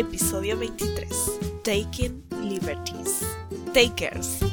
episodio 23, Taking Liberties. Takers.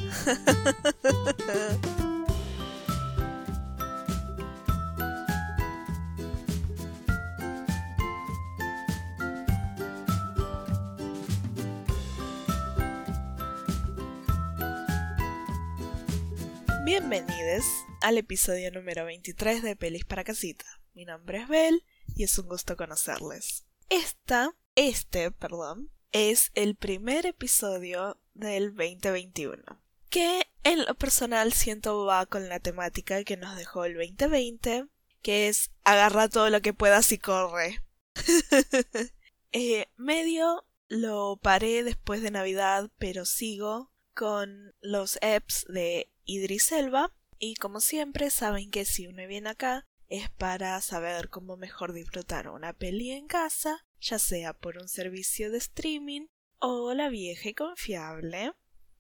Bienvenidos al episodio número 23 de Pelis para Casita. Mi nombre es Bel y es un gusto conocerles. Esta, este, perdón, es el primer episodio del 2021, que en lo personal siento va con la temática que nos dejó el 2020, que es agarra todo lo que puedas y corre. eh, medio lo paré después de Navidad, pero sigo con los apps de Idris Elba y como siempre saben que si uno viene acá es para saber cómo mejor disfrutar una peli en casa, ya sea por un servicio de streaming o la vieja y confiable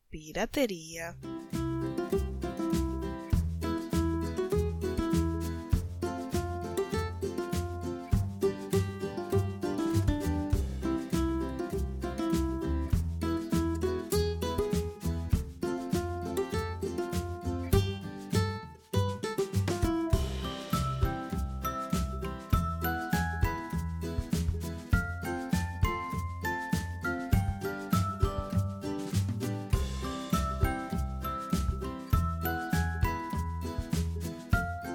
piratería.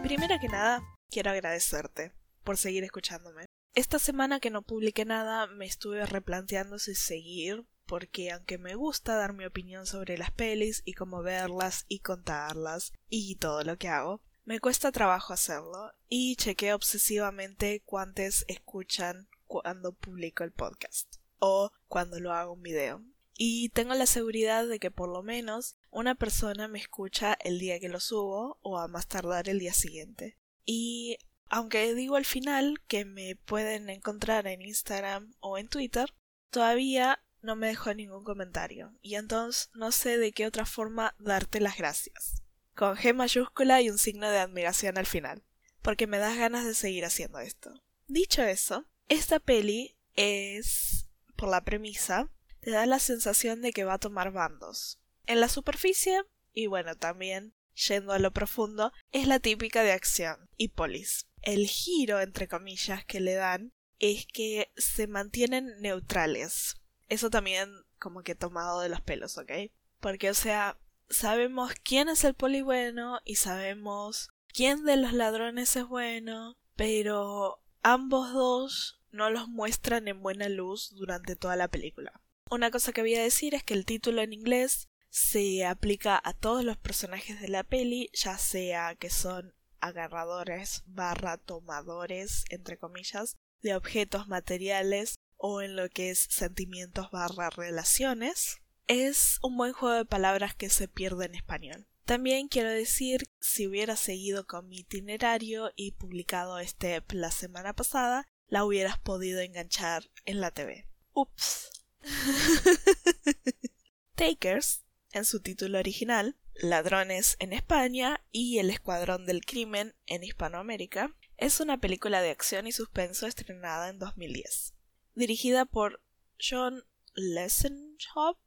Primero que nada, quiero agradecerte por seguir escuchándome. Esta semana que no publiqué nada me estuve replanteando si seguir, porque aunque me gusta dar mi opinión sobre las pelis y cómo verlas y contarlas y todo lo que hago, me cuesta trabajo hacerlo y chequeo obsesivamente cuántos escuchan cuando publico el podcast o cuando lo hago un video. Y tengo la seguridad de que por lo menos una persona me escucha el día que lo subo o a más tardar el día siguiente. Y aunque digo al final que me pueden encontrar en Instagram o en Twitter, todavía no me dejó ningún comentario. Y entonces no sé de qué otra forma darte las gracias. Con G mayúscula y un signo de admiración al final. Porque me das ganas de seguir haciendo esto. Dicho eso, esta peli es, por la premisa, te da la sensación de que va a tomar bandos. En la superficie, y bueno, también yendo a lo profundo, es la típica de acción y polis. El giro, entre comillas, que le dan es que se mantienen neutrales. Eso también como que tomado de los pelos, ¿ok? Porque, o sea, sabemos quién es el poli bueno y sabemos quién de los ladrones es bueno, pero ambos dos no los muestran en buena luz durante toda la película. Una cosa que voy a decir es que el título en inglés se aplica a todos los personajes de la peli, ya sea que son agarradores barra tomadores, entre comillas, de objetos materiales o en lo que es sentimientos barra relaciones. Es un buen juego de palabras que se pierde en español. También quiero decir, si hubiera seguido con mi itinerario y publicado este la semana pasada, la hubieras podido enganchar en la TV. Ups. Takers, en su título original, Ladrones en España y El Escuadrón del Crimen en Hispanoamérica, es una película de acción y suspenso estrenada en 2010. Dirigida por John Lessenhoff,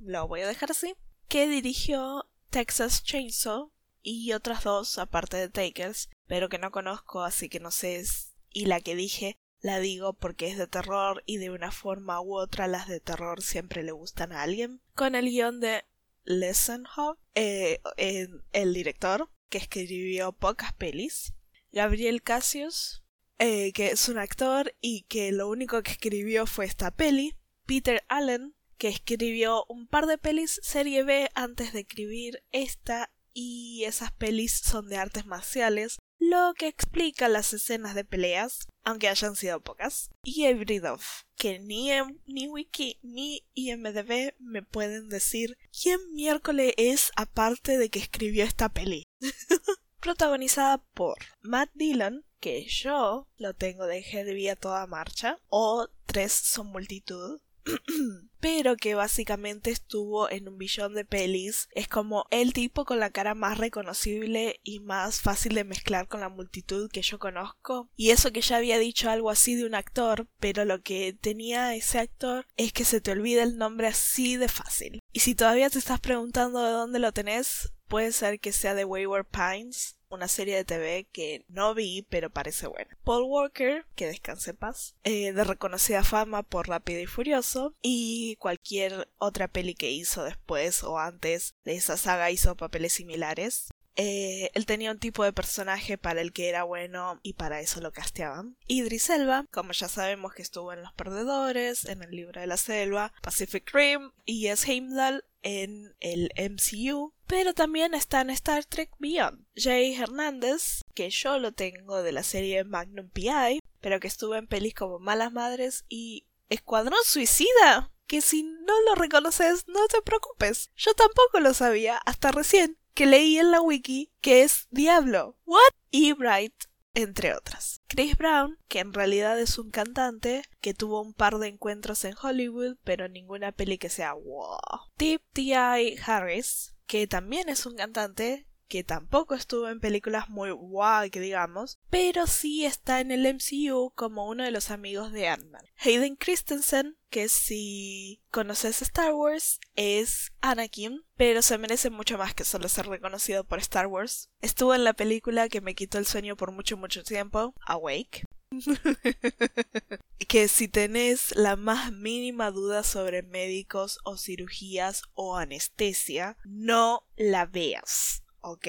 lo voy a dejar así, que dirigió Texas Chainsaw y otras dos aparte de Takers, pero que no conozco así que no sé y la que dije la digo porque es de terror y de una forma u otra las de terror siempre le gustan a alguien. Con el guion de Lessenhoff, eh, el director, que escribió pocas pelis. Gabriel Cassius, eh, que es un actor y que lo único que escribió fue esta peli. Peter Allen, que escribió un par de pelis serie B antes de escribir esta y esas pelis son de artes marciales lo que explica las escenas de peleas, aunque hayan sido pocas, y Ebridov, que ni, ni Wiki ni IMDB me pueden decir quién miércoles es aparte de que escribió esta peli. Protagonizada por Matt Dillon, que yo lo tengo de Herbie a toda marcha, o Tres son multitud, pero que básicamente estuvo en un billón de pelis. Es como el tipo con la cara más reconocible y más fácil de mezclar con la multitud que yo conozco. Y eso que ya había dicho algo así de un actor, pero lo que tenía ese actor es que se te olvida el nombre así de fácil. Y si todavía te estás preguntando de dónde lo tenés, puede ser que sea de Wayward Pines una serie de TV que no vi, pero parece buena. Paul Walker, que descanse en paz, eh, de reconocida fama por Rápido y Furioso, y cualquier otra peli que hizo después o antes de esa saga hizo papeles similares. Eh, él tenía un tipo de personaje para el que era bueno y para eso lo casteaban. Idris Elba, como ya sabemos que estuvo en Los Perdedores, en El Libro de la Selva, Pacific Rim y es Heimdall en el MCU, pero también está en Star Trek Beyond. Jay Hernández, que yo lo tengo de la serie Magnum PI, pero que estuvo en pelis como Malas Madres y Escuadrón Suicida. Que si no lo reconoces, no te preocupes. Yo tampoco lo sabía hasta recién que leí en la wiki que es Diablo. ¿What? Y Bright entre otras. Chris Brown, que en realidad es un cantante que tuvo un par de encuentros en Hollywood, pero ninguna peli que sea wow. Tip T.I. Harris, que también es un cantante que tampoco estuvo en películas muy guay digamos, pero sí está en el MCU como uno de los amigos de Ant-Man. Hayden Christensen, que si conoces Star Wars, es Anakin, pero se merece mucho más que solo ser reconocido por Star Wars. Estuvo en la película que me quitó el sueño por mucho mucho tiempo, Awake. que si tenés la más mínima duda sobre médicos o cirugías o anestesia, no la veas ¿ok?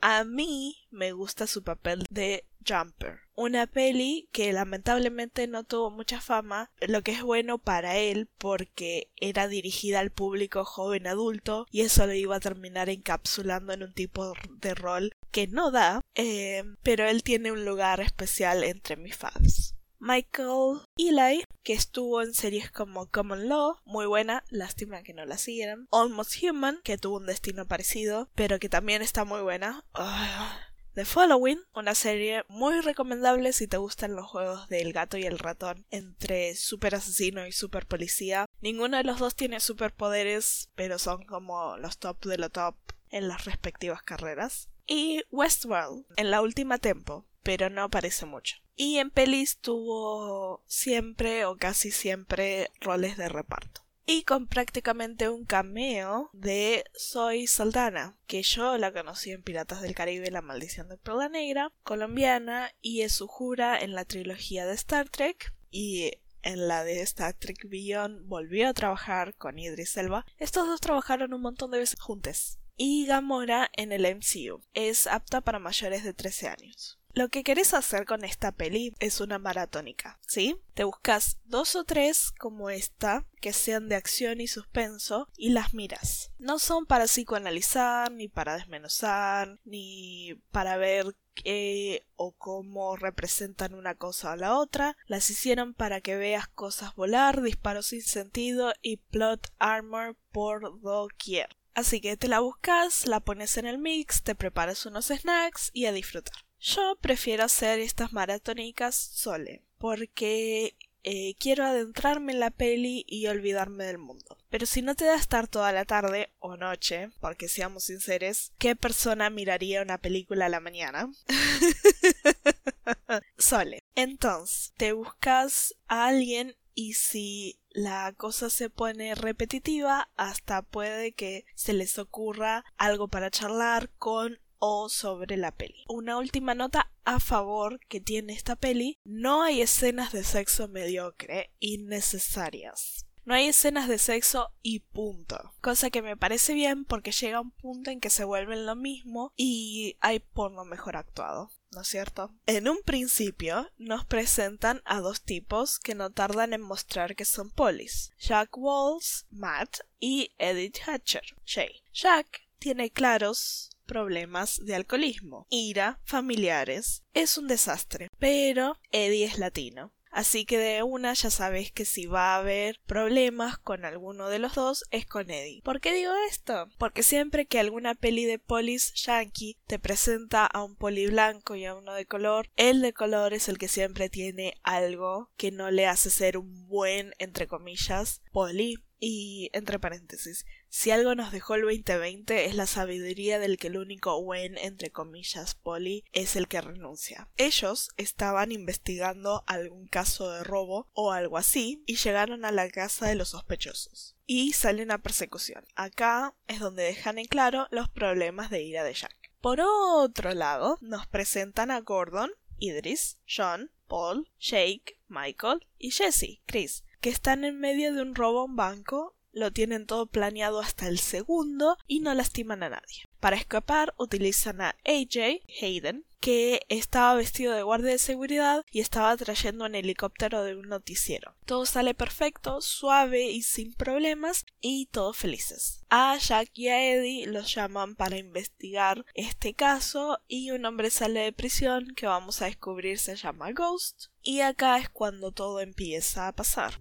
A mí me gusta su papel de Jumper, una peli que lamentablemente no tuvo mucha fama, lo que es bueno para él porque era dirigida al público joven adulto y eso lo iba a terminar encapsulando en un tipo de rol que no da, eh, pero él tiene un lugar especial entre mis fans. Michael Eli, que estuvo en series como Common Law, muy buena, lástima que no la siguieran. Almost Human, que tuvo un destino parecido, pero que también está muy buena. The Following, una serie muy recomendable si te gustan los juegos del gato y el ratón entre super asesino y super policía. Ninguno de los dos tiene superpoderes, pero son como los top de lo top en las respectivas carreras. Y Westworld, en la última tempo, pero no aparece mucho. Y en pelis tuvo siempre o casi siempre roles de reparto. Y con prácticamente un cameo de Soy Saldana, que yo la conocí en Piratas del Caribe, La Maldición de Perla Negra, colombiana, y es su jura en la trilogía de Star Trek, y en la de Star Trek Beyond volvió a trabajar con Idris Elba. Estos dos trabajaron un montón de veces juntos. Y Gamora en el MCU. Es apta para mayores de 13 años. Lo que querés hacer con esta peli es una maratónica, ¿sí? Te buscas dos o tres como esta, que sean de acción y suspenso, y las miras. No son para psicoanalizar, ni para desmenuzar, ni para ver qué o cómo representan una cosa o la otra. Las hicieron para que veas cosas volar, disparos sin sentido y plot armor por doquier. Así que te la buscas, la pones en el mix, te preparas unos snacks y a disfrutar. Yo prefiero hacer estas maratónicas sole, porque eh, quiero adentrarme en la peli y olvidarme del mundo. Pero si no te da estar toda la tarde o noche, porque seamos sinceros, ¿qué persona miraría una película a la mañana? Sole. Entonces, te buscas a alguien y si la cosa se pone repetitiva, hasta puede que se les ocurra algo para charlar con o sobre la peli. Una última nota a favor que tiene esta peli, no hay escenas de sexo mediocre innecesarias. No hay escenas de sexo y punto. Cosa que me parece bien porque llega un punto en que se vuelven lo mismo y hay porno mejor actuado. ¿No es cierto? En un principio nos presentan a dos tipos que no tardan en mostrar que son polis. Jack Walls, Matt y Edith Hatcher, Shay. Jack tiene claros problemas de alcoholismo, ira, familiares. Es un desastre. Pero Eddie es latino. Así que de una ya sabes que si va a haber problemas con alguno de los dos es con Eddie. ¿Por qué digo esto? Porque siempre que alguna peli de polis yankee te presenta a un poli blanco y a uno de color, el de color es el que siempre tiene algo que no le hace ser un buen, entre comillas, poli Y entre paréntesis, si algo nos dejó el 2020 es la sabiduría del que el único buen, entre comillas, poli, es el que renuncia. Ellos estaban investigando algún caso de robo o algo así y llegaron a la casa de los sospechosos. Y sale una persecución. Acá es donde dejan en claro los problemas de ira de Jack. Por otro lado, nos presentan a Gordon, Idris, John, Paul, Jake, Michael y Jesse, Chris, que están en medio de un robo a un banco, lo tienen todo planeado hasta el segundo y no lastiman a nadie. Para escapar utilizan a AJ, Hayden, que estaba vestido de guardia de seguridad y estaba trayendo un helicóptero de un noticiero. Todo sale perfecto, suave y sin problemas y todos felices. A Jack y a Eddie los llaman para investigar este caso y un hombre sale de prisión que vamos a descubrir se llama Ghost y acá es cuando todo empieza a pasar.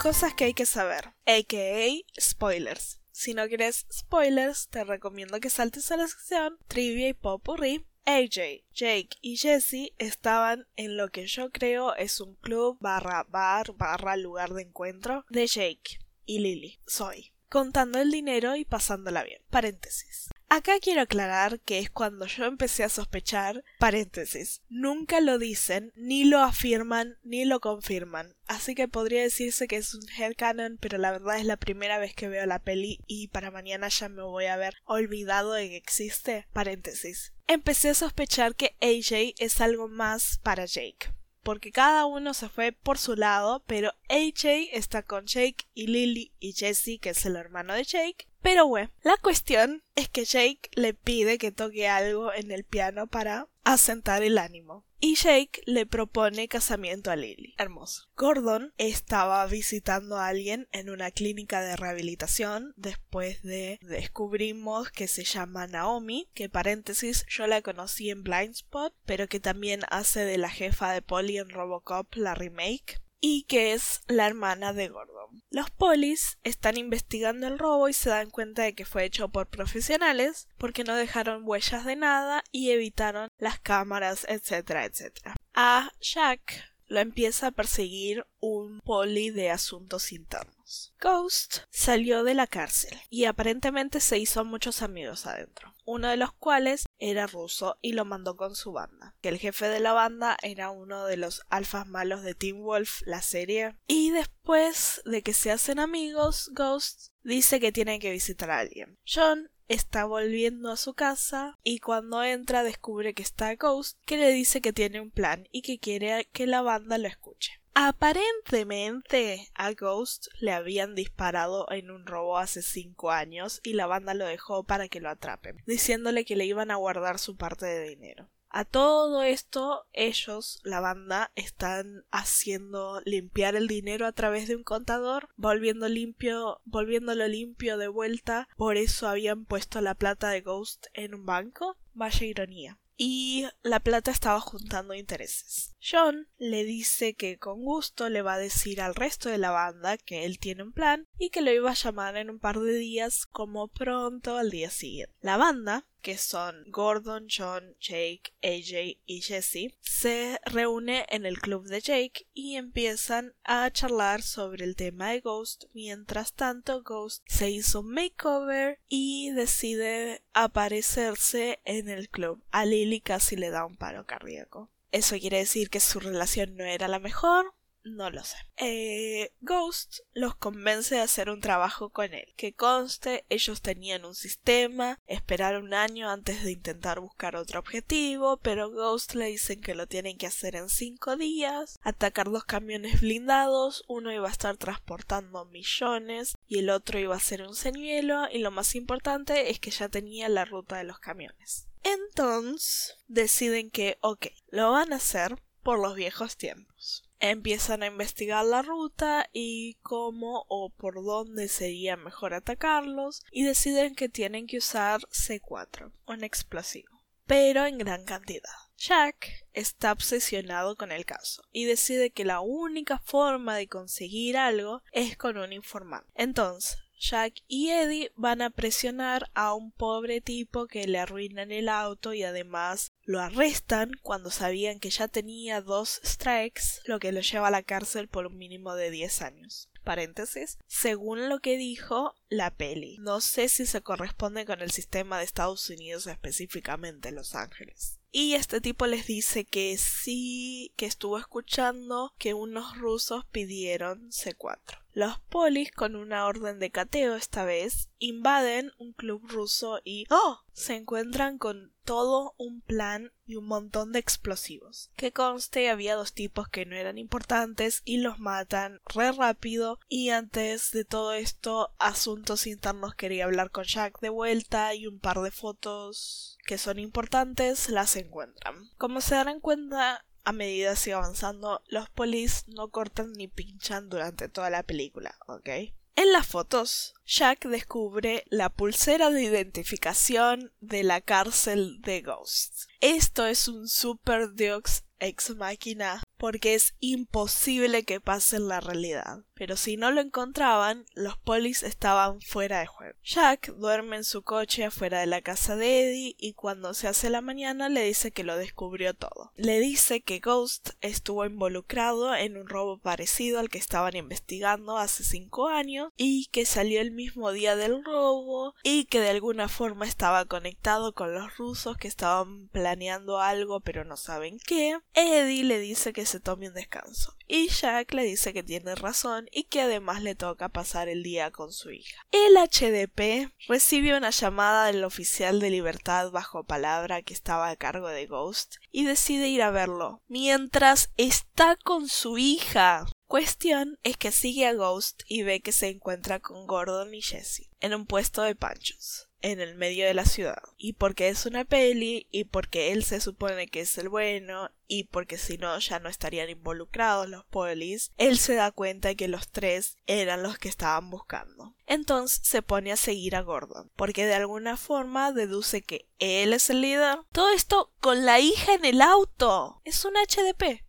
Cosas que hay que saber, aka spoilers. Si no quieres spoilers, te recomiendo que saltes a la sección Trivia y Popurrí. AJ, Jake y Jesse estaban en lo que yo creo es un club barra bar barra lugar de encuentro de Jake y Lily. Soy. Contando el dinero y pasándola bien. Paréntesis. Acá quiero aclarar que es cuando yo empecé a sospechar, paréntesis, nunca lo dicen, ni lo afirman, ni lo confirman, así que podría decirse que es un headcanon, pero la verdad es la primera vez que veo la peli y para mañana ya me voy a haber olvidado de que existe, paréntesis. Empecé a sospechar que AJ es algo más para Jake porque cada uno se fue por su lado, pero AJ está con Jake y Lily y Jesse, que es el hermano de Jake, pero bueno, la cuestión es que Jake le pide que toque algo en el piano para asentar el ánimo. Y Jake le propone casamiento a Lily. Hermoso. Gordon estaba visitando a alguien en una clínica de rehabilitación después de descubrimos que se llama Naomi, que paréntesis yo la conocí en Blindspot, pero que también hace de la jefa de Polly en Robocop la remake y que es la hermana de Gordon. Los polis están investigando el robo y se dan cuenta de que fue hecho por profesionales porque no dejaron huellas de nada y evitaron las cámaras, etcétera, etcétera. A Jack lo empieza a perseguir un poli de asuntos internos. Ghost salió de la cárcel y aparentemente se hizo muchos amigos adentro, uno de los cuales era ruso y lo mandó con su banda, que el jefe de la banda era uno de los alfas malos de Team Wolf, la serie, y después de que se hacen amigos, Ghost dice que tiene que visitar a alguien. John está volviendo a su casa y cuando entra descubre que está Ghost que le dice que tiene un plan y que quiere que la banda lo escuche. Aparentemente a Ghost le habían disparado en un robo hace cinco años y la banda lo dejó para que lo atrapen, diciéndole que le iban a guardar su parte de dinero. A todo esto, ellos, la banda, están haciendo limpiar el dinero a través de un contador, volviendo limpio, volviéndolo limpio de vuelta. Por eso habían puesto la plata de Ghost en un banco. Vaya ironía y la plata estaba juntando intereses. John le dice que con gusto le va a decir al resto de la banda que él tiene un plan y que lo iba a llamar en un par de días como pronto al día siguiente. La banda que son Gordon, John, Jake, AJ y Jesse, se reúne en el club de Jake y empiezan a charlar sobre el tema de Ghost. Mientras tanto, Ghost se hizo makeover y decide aparecerse en el club. A Lily casi le da un paro cardíaco. Eso quiere decir que su relación no era la mejor, no lo sé. Eh, Ghost los convence de hacer un trabajo con él. Que conste, ellos tenían un sistema, esperaron un año antes de intentar buscar otro objetivo, pero Ghost le dicen que lo tienen que hacer en cinco días, atacar dos camiones blindados, uno iba a estar transportando millones y el otro iba a ser un señuelo, y lo más importante es que ya tenía la ruta de los camiones. Entonces deciden que, ok, lo van a hacer por los viejos tiempos. Empiezan a investigar la ruta y cómo o por dónde sería mejor atacarlos y deciden que tienen que usar C4, un explosivo, pero en gran cantidad. Jack está obsesionado con el caso y decide que la única forma de conseguir algo es con un informante. Entonces, Jack y Eddie van a presionar a un pobre tipo que le arruinan el auto y además lo arrestan cuando sabían que ya tenía dos strikes, lo que lo lleva a la cárcel por un mínimo de 10 años. Paréntesis, según lo que dijo la peli. No sé si se corresponde con el sistema de Estados Unidos específicamente Los Ángeles. Y este tipo les dice que sí, que estuvo escuchando que unos rusos pidieron C4. Los polis, con una orden de cateo esta vez, invaden un club ruso y ¡oh! se encuentran con todo un plan y un montón de explosivos. Que conste había dos tipos que no eran importantes y los matan re rápido y antes de todo esto asuntos internos quería hablar con Jack de vuelta y un par de fotos que son importantes las encuentran. Como se darán cuenta, a medida sigue avanzando, los polis no cortan ni pinchan durante toda la película, ¿ok? En las fotos, Jack descubre la pulsera de identificación de la cárcel de Ghost. Esto es un super Dux ex máquina porque es imposible que pase en la realidad. Pero si no lo encontraban, los polis estaban fuera de juego. Jack duerme en su coche afuera de la casa de Eddie y cuando se hace la mañana le dice que lo descubrió todo. Le dice que Ghost estuvo involucrado en un robo parecido al que estaban investigando hace cinco años y que salió el mismo día del robo y que de alguna forma estaba conectado con los rusos que estaban planeando algo pero no saben qué. Eddie le dice que se tome un descanso. Y Jack le dice que tiene razón y que además le toca pasar el día con su hija. El HDP recibe una llamada del oficial de libertad bajo palabra que estaba a cargo de Ghost y decide ir a verlo, mientras está con su hija. Cuestión es que sigue a Ghost y ve que se encuentra con Gordon y Jesse en un puesto de panchos en el medio de la ciudad. Y porque es una peli, y porque él se supone que es el bueno, y porque si no ya no estarían involucrados los polis, él se da cuenta que los tres eran los que estaban buscando. Entonces se pone a seguir a Gordon, porque de alguna forma deduce que él es el líder. Todo esto con la hija en el auto. Es un HDP.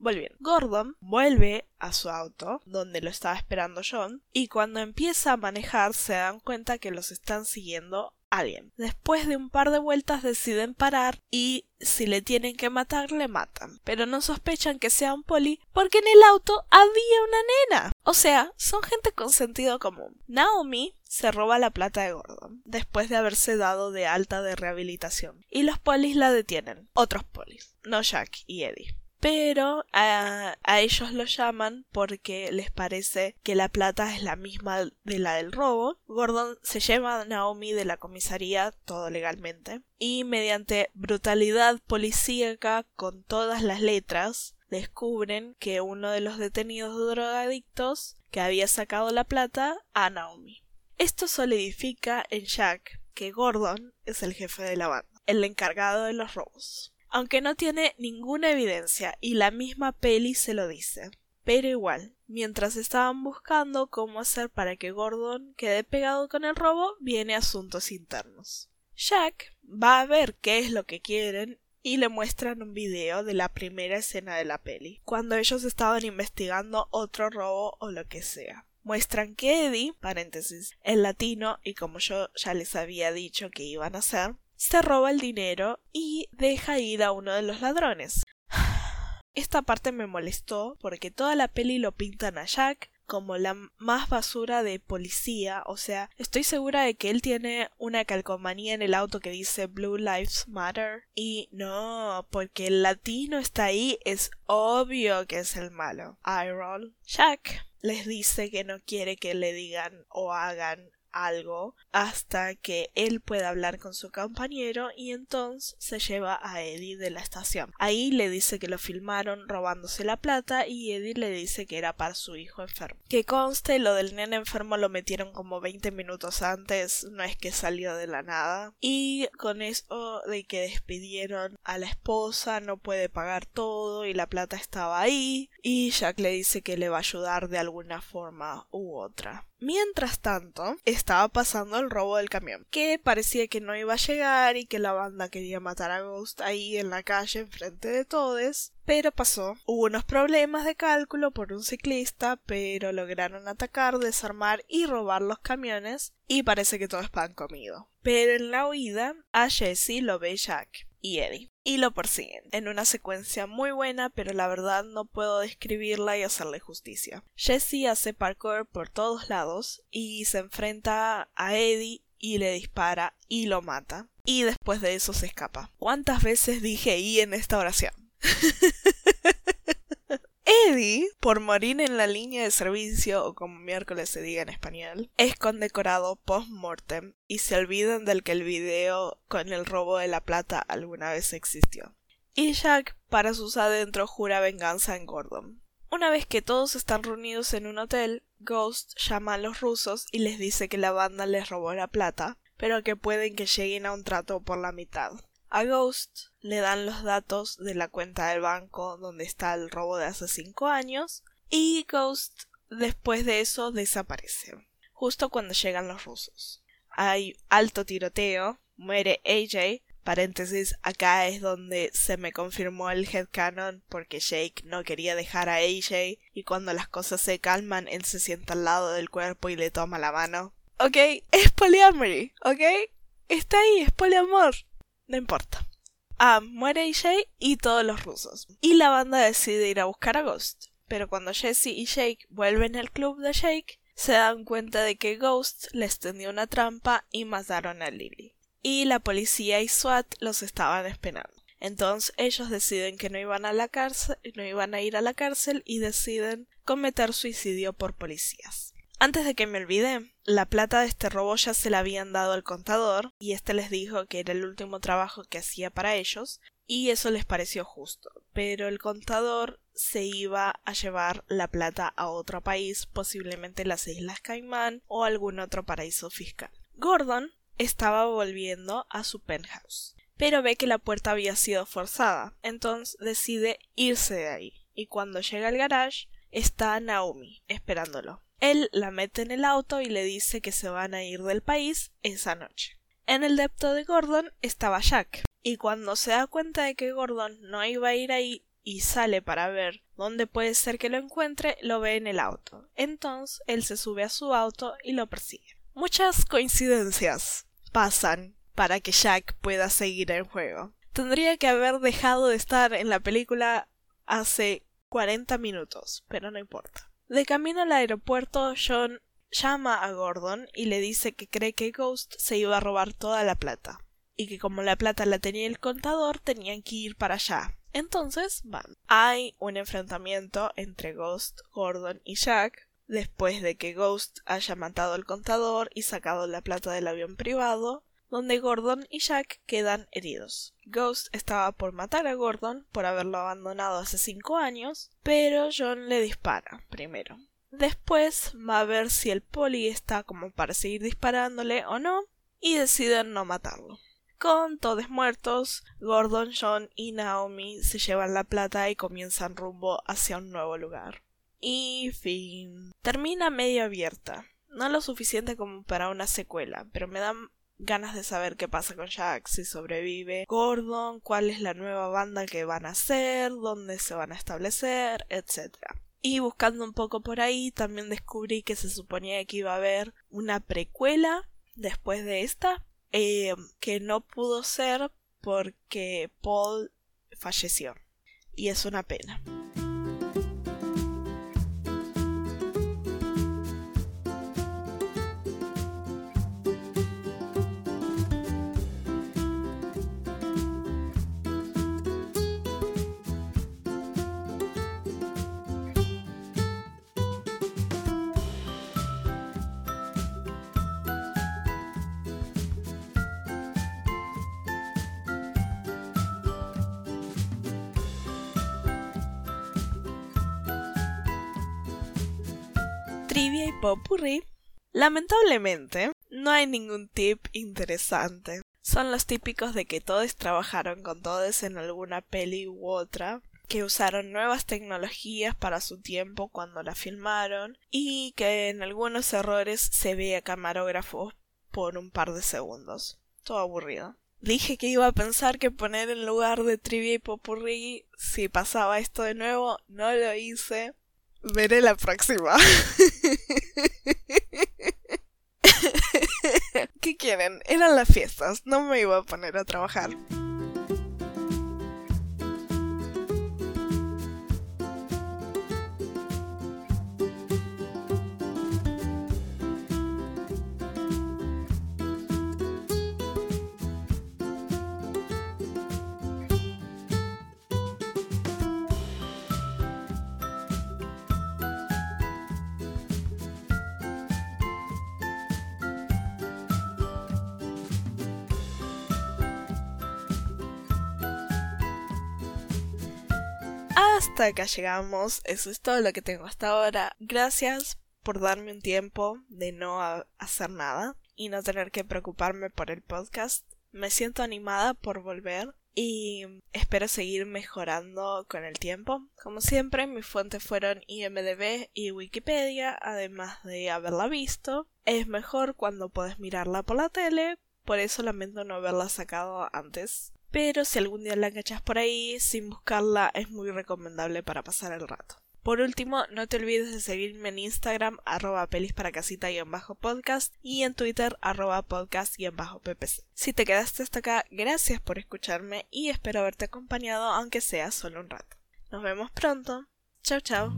Volviendo. Gordon vuelve a su auto, donde lo estaba esperando John, y cuando empieza a manejar se dan cuenta que los están siguiendo alguien. Después de un par de vueltas deciden parar y si le tienen que matar le matan. Pero no sospechan que sea un poli porque en el auto había una nena. O sea, son gente con sentido común. Naomi se roba la plata de Gordon después de haberse dado de alta de rehabilitación y los polis la detienen. Otros polis, no Jack y Eddie pero a, ellos lo llaman porque les parece que la plata es la misma de la del robo. Gordon se lleva a Naomi de la comisaría, todo legalmente, y mediante brutalidad policíaca con todas las letras, descubren que uno de los detenidos drogadictos que había sacado la plata a Naomi. Esto solidifica en Jack que Gordon es el jefe de la banda, el encargado de los robos aunque no tiene ninguna evidencia y la misma peli se lo dice. Pero igual, mientras estaban buscando cómo hacer para que Gordon quede pegado con el robo, viene asuntos internos. Jack va a ver qué es lo que quieren y le muestran un video de la primera escena de la peli, cuando ellos estaban investigando otro robo o lo que sea. Muestran que Eddie, paréntesis, el latino, y como yo ya les había dicho que iban a hacer, se roba el dinero y deja ir a uno de los ladrones. Esta parte me molestó porque toda la peli lo pintan a Jack como la más basura de policía, o sea, estoy segura de que él tiene una calcomanía en el auto que dice Blue Lives Matter y no, porque el latino está ahí, es obvio que es el malo. I roll. Jack les dice que no quiere que le digan o hagan algo hasta que él pueda hablar con su compañero y entonces se lleva a Eddie de la estación. Ahí le dice que lo filmaron robándose la plata y Eddie le dice que era para su hijo enfermo. Que conste, lo del nene enfermo lo metieron como 20 minutos antes, no es que salió de la nada. Y con eso de que despidieron a la esposa, no puede pagar todo y la plata estaba ahí y Jack le dice que le va a ayudar de alguna forma u otra. Mientras tanto, estaba pasando el robo del camión, que parecía que no iba a llegar y que la banda quería matar a Ghost ahí en la calle enfrente de todos, pero pasó. Hubo unos problemas de cálculo por un ciclista, pero lograron atacar, desarmar y robar los camiones y parece que todo es pan comido. Pero en la huida, a Jesse lo ve Jack y Eddie y lo persiguen, en una secuencia muy buena, pero la verdad no puedo describirla y hacerle justicia. Jesse hace parkour por todos lados y se enfrenta a Eddie y le dispara y lo mata. Y después de eso se escapa. ¿Cuántas veces dije y en esta oración? Eddie, por morir en la línea de servicio, o como miércoles se diga en español, es condecorado post-mortem y se olvidan del que el video con el robo de la plata alguna vez existió. Y Jack, para sus adentros, jura venganza en Gordon. Una vez que todos están reunidos en un hotel, Ghost llama a los rusos y les dice que la banda les robó la plata, pero que pueden que lleguen a un trato por la mitad. A Ghost le dan los datos de la cuenta del banco donde está el robo de hace cinco años y Ghost después de eso desaparece, justo cuando llegan los rusos. Hay alto tiroteo, muere AJ, paréntesis, acá es donde se me confirmó el headcanon porque Jake no quería dejar a AJ y cuando las cosas se calman él se sienta al lado del cuerpo y le toma la mano. Ok, es polyamory, ok, está ahí, es poliamor. No importa. Ah, muere AJ y todos los rusos. Y la banda decide ir a buscar a Ghost. Pero cuando Jesse y Jake vuelven al club de Jake, se dan cuenta de que Ghost les tendió una trampa y mataron a Lily. Y la policía y SWAT los estaban esperando. Entonces ellos deciden que no iban a la cárcel, no iban a ir a la cárcel y deciden cometer suicidio por policías. Antes de que me olvide, la plata de este robo ya se la habían dado al contador y este les dijo que era el último trabajo que hacía para ellos y eso les pareció justo. Pero el contador se iba a llevar la plata a otro país, posiblemente las Islas Caimán o algún otro paraíso fiscal. Gordon estaba volviendo a su penthouse, pero ve que la puerta había sido forzada, entonces decide irse de ahí. Y cuando llega al garage, está Naomi esperándolo. Él la mete en el auto y le dice que se van a ir del país esa noche. En el depto de Gordon estaba Jack, y cuando se da cuenta de que Gordon no iba a ir ahí y sale para ver dónde puede ser que lo encuentre, lo ve en el auto. Entonces él se sube a su auto y lo persigue. Muchas coincidencias pasan para que Jack pueda seguir el juego. Tendría que haber dejado de estar en la película hace 40 minutos, pero no importa. De camino al aeropuerto, John llama a Gordon y le dice que cree que Ghost se iba a robar toda la plata, y que como la plata la tenía el contador, tenían que ir para allá. Entonces van. Hay un enfrentamiento entre Ghost, Gordon y Jack, después de que Ghost haya matado al contador y sacado la plata del avión privado, donde Gordon y Jack quedan heridos. Ghost estaba por matar a Gordon por haberlo abandonado hace cinco años, pero John le dispara primero. Después va a ver si el poli está como para seguir disparándole o no, y deciden no matarlo. Con todos muertos, Gordon, John y Naomi se llevan la plata y comienzan rumbo hacia un nuevo lugar. Y fin. Termina medio abierta. No lo suficiente como para una secuela, pero me da ganas de saber qué pasa con Jack, si sobrevive Gordon, cuál es la nueva banda que van a hacer, dónde se van a establecer, etc. Y buscando un poco por ahí, también descubrí que se suponía que iba a haber una precuela después de esta, eh, que no pudo ser porque Paul falleció. Y es una pena. Trivia y Popurrí. Lamentablemente, no hay ningún tip interesante. Son los típicos de que todos trabajaron con todos en alguna peli u otra, que usaron nuevas tecnologías para su tiempo cuando la filmaron y que en algunos errores se ve a camarógrafos por un par de segundos. Todo aburrido. Dije que iba a pensar que poner en lugar de trivia y popurrí si pasaba esto de nuevo, no lo hice. Veré la próxima. ¿Qué quieren? Eran las fiestas, no me iba a poner a trabajar. Hasta acá llegamos, eso es todo lo que tengo hasta ahora. Gracias por darme un tiempo de no hacer nada y no tener que preocuparme por el podcast. Me siento animada por volver y espero seguir mejorando con el tiempo. Como siempre, mis fuentes fueron IMDB y Wikipedia, además de haberla visto. Es mejor cuando puedes mirarla por la tele, por eso lamento no haberla sacado antes pero si algún día la enganchas por ahí sin buscarla es muy recomendable para pasar el rato. Por último, no te olvides de seguirme en Instagram arroba pelis para casita y bajo podcast y en Twitter arroba podcast y bajo ppc. Si te quedaste hasta acá, gracias por escucharme y espero haberte acompañado aunque sea solo un rato. Nos vemos pronto. Chao chao.